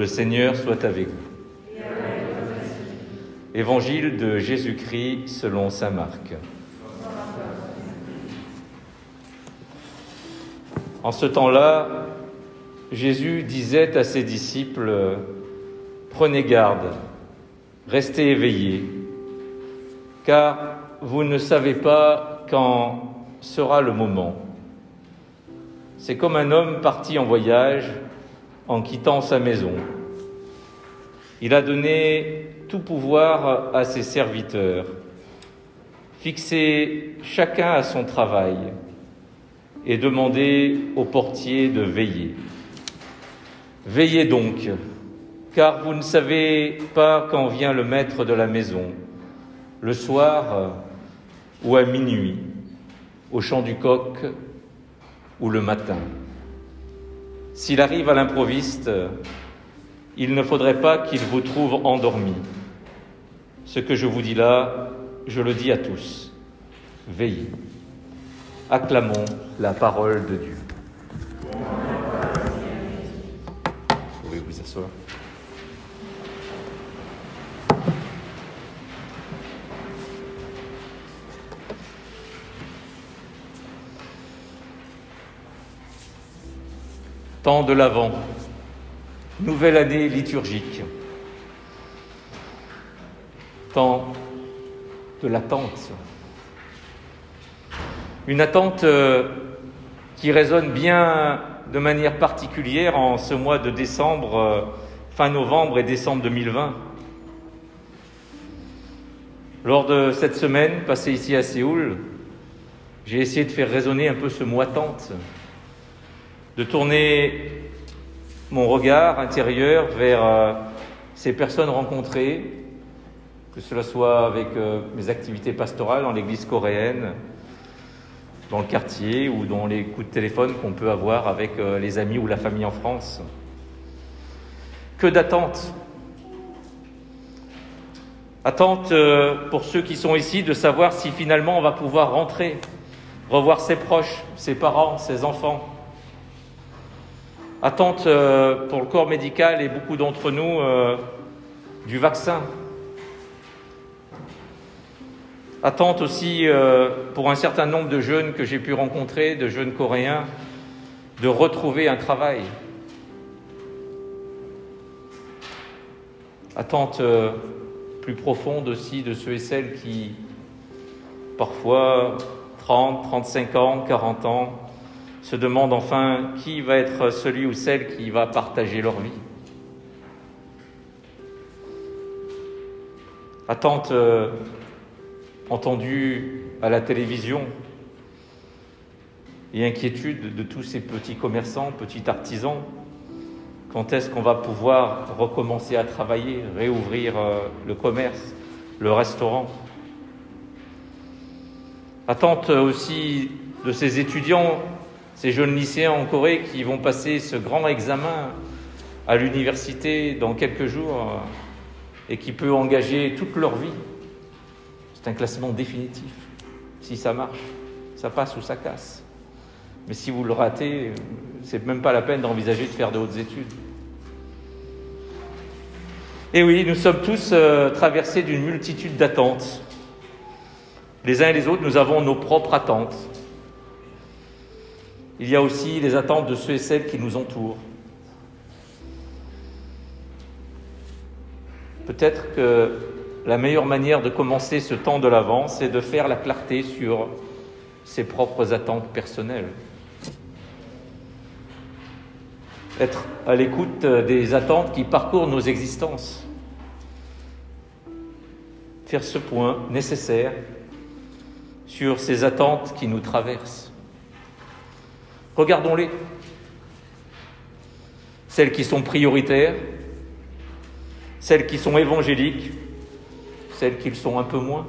Le Seigneur soit avec vous. Évangile de Jésus-Christ selon Saint Marc. En ce temps-là, Jésus disait à ses disciples, Prenez garde, restez éveillés, car vous ne savez pas quand sera le moment. C'est comme un homme parti en voyage en quittant sa maison. Il a donné tout pouvoir à ses serviteurs, fixé chacun à son travail et demandé au portier de veiller. Veillez donc, car vous ne savez pas quand vient le maître de la maison, le soir ou à minuit, au chant du coq ou le matin. S'il arrive à l'improviste, il ne faudrait pas qu'il vous trouve endormi. Ce que je vous dis là, je le dis à tous. Veillez. Acclamons la parole de Dieu. Vous pouvez vous asseoir. Temps de l'Avent, nouvelle année liturgique, temps de l'attente. Une attente euh, qui résonne bien de manière particulière en ce mois de décembre, euh, fin novembre et décembre 2020. Lors de cette semaine passée ici à Séoul, j'ai essayé de faire résonner un peu ce mot attente de tourner mon regard intérieur vers euh, ces personnes rencontrées, que cela soit avec euh, mes activités pastorales dans l'église coréenne, dans le quartier ou dans les coups de téléphone qu'on peut avoir avec euh, les amis ou la famille en France. Que d'attente Attente pour ceux qui sont ici de savoir si finalement on va pouvoir rentrer, revoir ses proches, ses parents, ses enfants Attente euh, pour le corps médical et beaucoup d'entre nous euh, du vaccin. Attente aussi euh, pour un certain nombre de jeunes que j'ai pu rencontrer, de jeunes coréens, de retrouver un travail. Attente plus profonde aussi de ceux et celles qui, parfois 30, 35 ans, 40 ans, se demandent enfin qui va être celui ou celle qui va partager leur vie. Attente euh, entendue à la télévision et inquiétude de tous ces petits commerçants, petits artisans. Quand est-ce qu'on va pouvoir recommencer à travailler, réouvrir euh, le commerce, le restaurant? Attente aussi de ces étudiants ces jeunes lycéens en Corée qui vont passer ce grand examen à l'université dans quelques jours euh, et qui peut engager toute leur vie. C'est un classement définitif. Si ça marche, ça passe ou ça casse. Mais si vous le ratez, c'est même pas la peine d'envisager de faire de hautes études. Et oui, nous sommes tous euh, traversés d'une multitude d'attentes. Les uns et les autres, nous avons nos propres attentes. Il y a aussi les attentes de ceux et celles qui nous entourent. Peut-être que la meilleure manière de commencer ce temps de l'avant, c'est de faire la clarté sur ses propres attentes personnelles. Être à l'écoute des attentes qui parcourent nos existences. Faire ce point nécessaire sur ces attentes qui nous traversent. Regardons-les. Celles qui sont prioritaires, celles qui sont évangéliques, celles qui le sont un peu moins.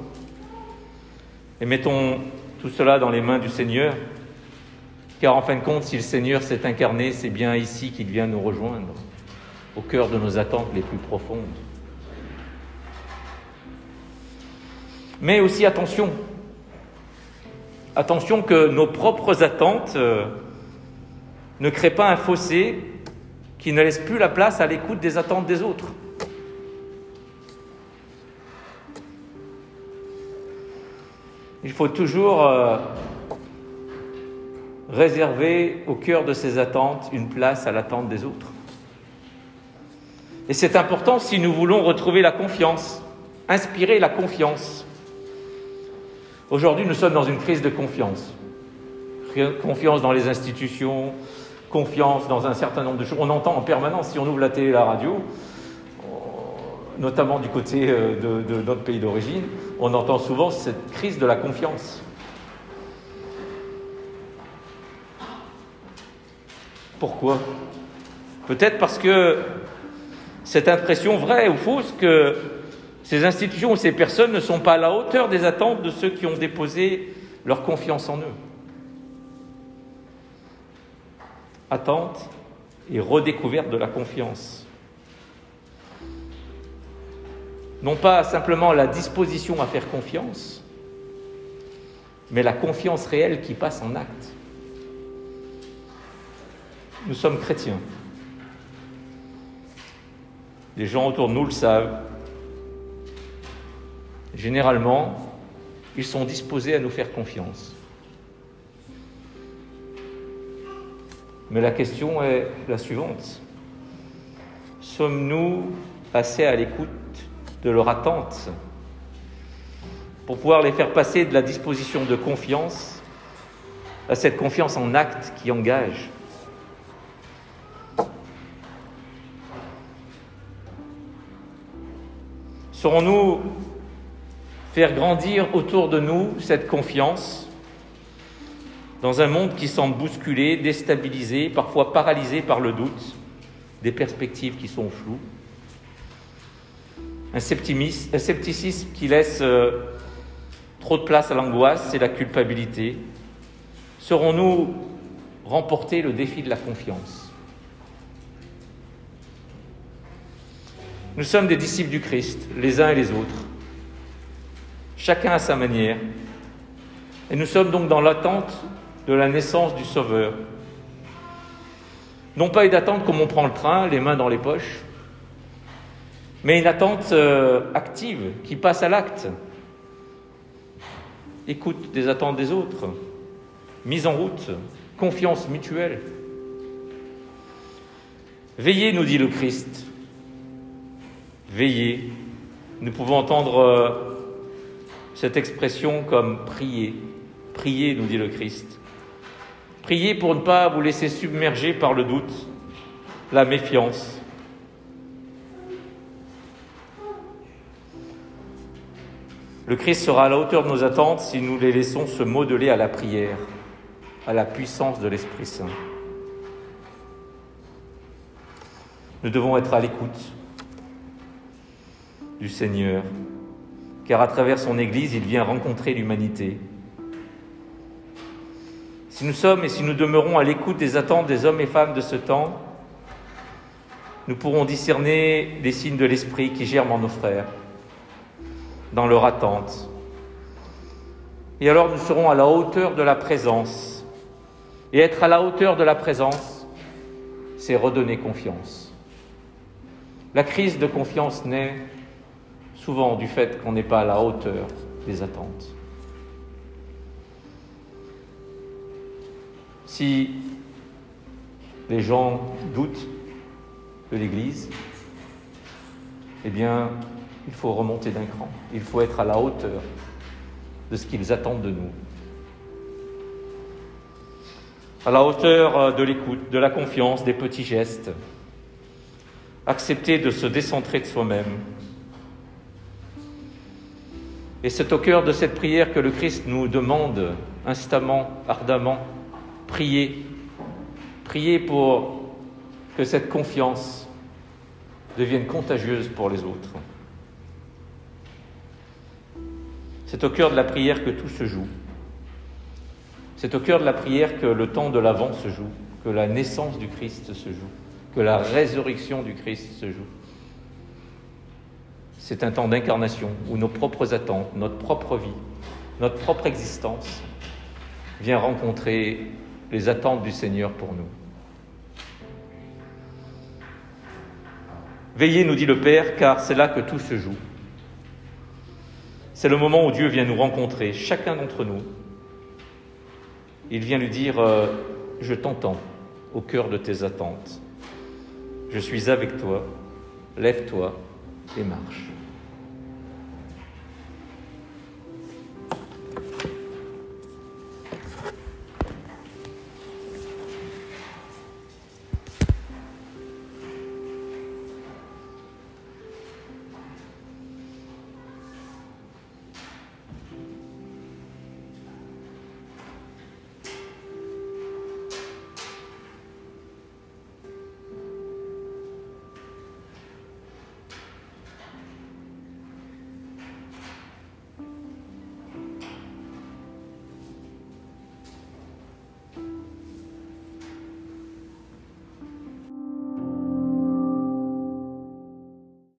Et mettons tout cela dans les mains du Seigneur, car en fin de compte, si le Seigneur s'est incarné, c'est bien ici qu'il vient nous rejoindre, au cœur de nos attentes les plus profondes. Mais aussi attention, attention que nos propres attentes euh, ne crée pas un fossé qui ne laisse plus la place à l'écoute des attentes des autres. Il faut toujours euh, réserver au cœur de ses attentes une place à l'attente des autres. Et c'est important si nous voulons retrouver la confiance, inspirer la confiance. Aujourd'hui, nous sommes dans une crise de confiance. Confiance dans les institutions, confiance dans un certain nombre de choses. On entend en permanence, si on ouvre la télé et la radio, notamment du côté euh, de, de notre pays d'origine, on entend souvent cette crise de la confiance. Pourquoi? Peut-être parce que cette impression vraie ou fausse que ces institutions ou ces personnes ne sont pas à la hauteur des attentes de ceux qui ont déposé leur confiance en eux. Attente et redécouverte de la confiance. Non pas simplement la disposition à faire confiance, mais la confiance réelle qui passe en acte. Nous sommes chrétiens. Les gens autour de nous le savent. Généralement, ils sont disposés à nous faire confiance. Mais la question est la suivante. Sommes-nous assez à l'écoute de leur attente pour pouvoir les faire passer de la disposition de confiance à cette confiance en acte qui engage Saurons-nous faire grandir autour de nous cette confiance dans un monde qui semble bousculé, déstabilisé, parfois paralysé par le doute, des perspectives qui sont floues. Un, scepticisme qui laisse euh, trop de place à l'angoisse et la culpabilité. Saurons-nous remporter le défi de la confiance? Nous sommes des disciples du Christ, les uns et les autres, chacun à sa manière, et nous sommes donc dans l'attente de la naissance du Sauveur. Non pas une attente comme on prend le train, les mains dans les poches, mais une attente euh, active qui passe à l'acte. Écoute des attentes des autres, mise en route, confiance mutuelle. Veillez, nous dit le Christ. Veillez. Nous pouvons entendre euh, cette expression comme prier. Priez, nous dit le Christ. Priez pour ne pas vous laisser submerger par le doute, la méfiance, Le Christ sera à la hauteur de nos attentes si nous les laissons se modeler à la prière, à la puissance de l'Esprit Saint. Nous devons être à l'écoute du Seigneur, car à travers son Église, il vient rencontrer l'humanité. Si nous sommes et si nous demeurons à l'écoute des attentes des hommes et femmes de ce temps, nous pourrons discerner les signes de l'Esprit qui germent en nos frères dans leur attente. Et alors nous serons à la hauteur de la présence. Et être à la hauteur de la présence, c'est redonner confiance. La crise de confiance naît souvent du fait qu'on n'est pas à la hauteur des attentes. Si les gens doutent de l'Église, eh bien, il faut remonter d'un cran. Il faut être à la hauteur de ce qu'ils attendent de nous. À la hauteur euh, de l'écoute, de la confiance, des petits gestes. Accepter de se décentrer de soi-même. Et c'est au cœur de cette prière que le Christ nous demande instamment, ardemment, prier. Prier pour que cette confiance devienne contagieuse pour les autres. C'est au cœur de la prière que tout se joue. C'est au cœur de la prière que le temps de l'avant se joue, que la naissance du Christ se joue, que la résurrection du Christ se joue. C'est un temps d'incarnation où nos propres attentes, notre propre vie, notre propre existence vient rencontrer les attentes du Seigneur pour nous. Veillez, nous dit le Père, car c'est là que tout se joue. C'est le moment où Dieu vient nous rencontrer, chacun d'entre nous. Il vient lui dire, euh, je t'entends au cœur de tes attentes. Je suis avec toi, lève-toi et marche.